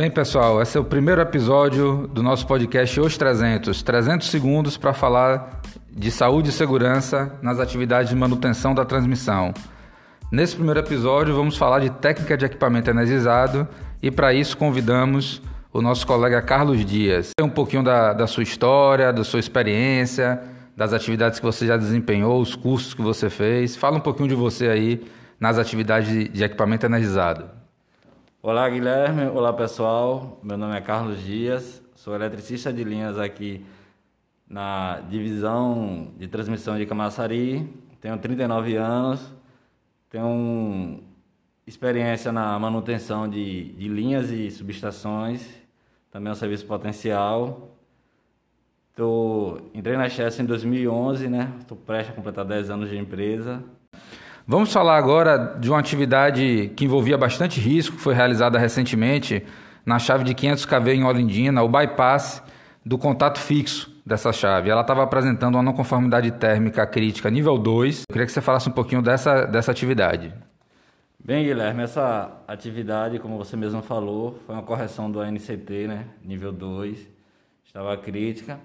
Bem, pessoal, esse é o primeiro episódio do nosso podcast Os 300. 300 segundos para falar de saúde e segurança nas atividades de manutenção da transmissão. Nesse primeiro episódio, vamos falar de técnica de equipamento energizado e, para isso, convidamos o nosso colega Carlos Dias. Um pouquinho da, da sua história, da sua experiência, das atividades que você já desempenhou, os cursos que você fez. Fala um pouquinho de você aí nas atividades de, de equipamento energizado. Olá, Guilherme. Olá, pessoal. Meu nome é Carlos Dias. Sou eletricista de linhas aqui na divisão de transmissão de Camaçari. Tenho 39 anos. Tenho experiência na manutenção de, de linhas e subestações. Também é um serviço potencial. Tô, entrei na Chess em 2011, né? Estou prestes a completar 10 anos de empresa. Vamos falar agora de uma atividade que envolvia bastante risco, que foi realizada recentemente na chave de 500 kV em Olindina, o bypass do contato fixo dessa chave. Ela estava apresentando uma não conformidade térmica crítica nível 2. Eu queria que você falasse um pouquinho dessa, dessa atividade. Bem, Guilherme, essa atividade, como você mesmo falou, foi uma correção do ANCT, né, nível 2, estava crítica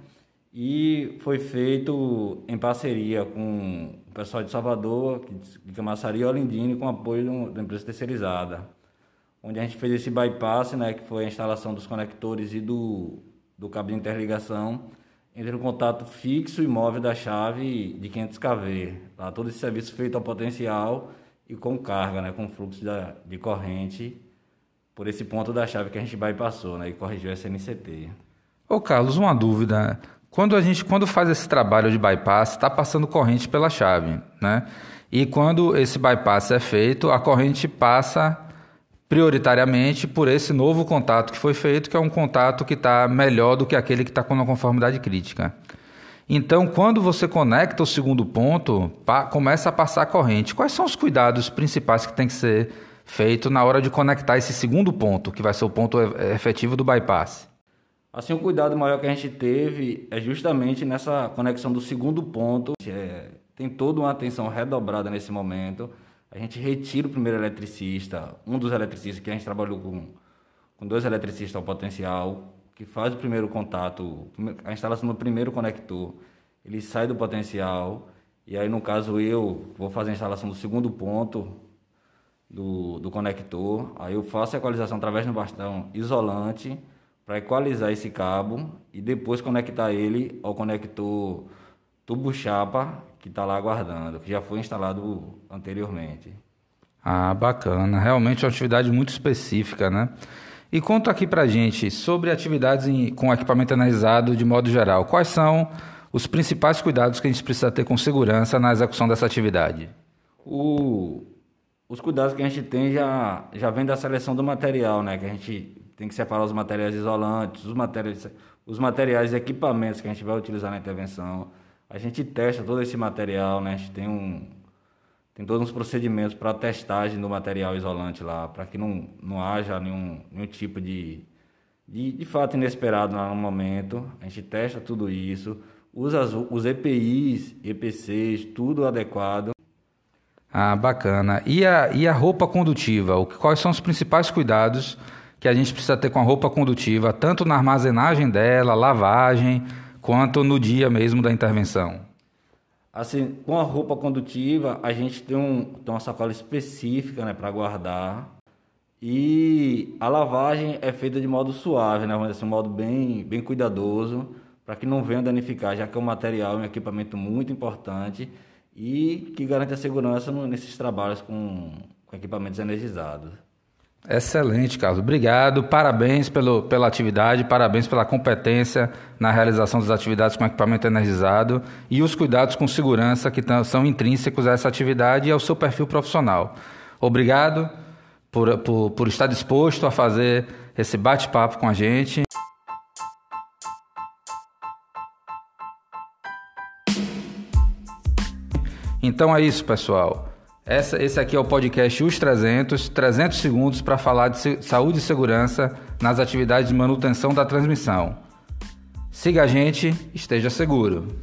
e foi feito em parceria com o pessoal de Salvador, de Camaçari e Olindini, com apoio da empresa terceirizada, onde a gente fez esse bypass, né, que foi a instalação dos conectores e do, do cabo de interligação entre o contato fixo e móvel da chave de 500 kV. Tá? Todo esse serviço feito ao potencial e com carga, né, com fluxo da, de corrente por esse ponto da chave que a gente bypassou né, e corrigiu essa NCT. Ô Carlos, uma dúvida. Quando a gente quando faz esse trabalho de bypass, está passando corrente pela chave, né? E quando esse bypass é feito, a corrente passa prioritariamente por esse novo contato que foi feito, que é um contato que está melhor do que aquele que está com uma conformidade crítica. Então, quando você conecta o segundo ponto, começa a passar a corrente. Quais são os cuidados principais que tem que ser feito na hora de conectar esse segundo ponto, que vai ser o ponto efetivo do bypass? Assim, o cuidado maior que a gente teve é justamente nessa conexão do segundo ponto. É, tem toda uma atenção redobrada nesse momento. A gente retira o primeiro eletricista, um dos eletricistas que a gente trabalhou com, com dois eletricistas ao potencial, que faz o primeiro contato, a instalação do primeiro conector. Ele sai do potencial, e aí, no caso, eu vou fazer a instalação do segundo ponto do, do conector. Aí eu faço a equalização através do bastão isolante para equalizar esse cabo e depois conectar ele ao conector tubo chapa que está lá aguardando, que já foi instalado anteriormente. Ah, bacana. Realmente é uma atividade muito específica, né? E conta aqui para gente sobre atividades em, com equipamento analisado de modo geral. Quais são os principais cuidados que a gente precisa ter com segurança na execução dessa atividade? O, os cuidados que a gente tem já, já vem da seleção do material, né? Que a gente tem que separar os materiais isolantes, os materiais, os materiais e equipamentos que a gente vai utilizar na intervenção. A gente testa todo esse material, né? A gente tem um tem todos os procedimentos para testagem do material isolante lá, para que não, não haja nenhum, nenhum tipo de, de, de fato inesperado lá no momento. A gente testa tudo isso, usa as, os EPIs, EPCs, tudo adequado. Ah, bacana. E a, e a roupa condutiva? O, quais são os principais cuidados que a gente precisa ter com a roupa condutiva, tanto na armazenagem dela, lavagem, quanto no dia mesmo da intervenção? Assim, com a roupa condutiva, a gente tem, um, tem uma sacola específica né, para guardar. E a lavagem é feita de modo suave, né? Assim, um modo bem, bem cuidadoso, para que não venha danificar, já que é um material, um equipamento muito importante e que garante a segurança nesses trabalhos com, com equipamentos energizados. Excelente, Carlos. Obrigado. Parabéns pelo, pela atividade, parabéns pela competência na realização das atividades com equipamento energizado e os cuidados com segurança que são intrínsecos a essa atividade e ao seu perfil profissional. Obrigado por, por, por estar disposto a fazer esse bate-papo com a gente. Então é isso, pessoal. Essa, esse aqui é o podcast Os 300, 300 segundos para falar de saúde e segurança nas atividades de manutenção da transmissão. Siga a gente, esteja seguro.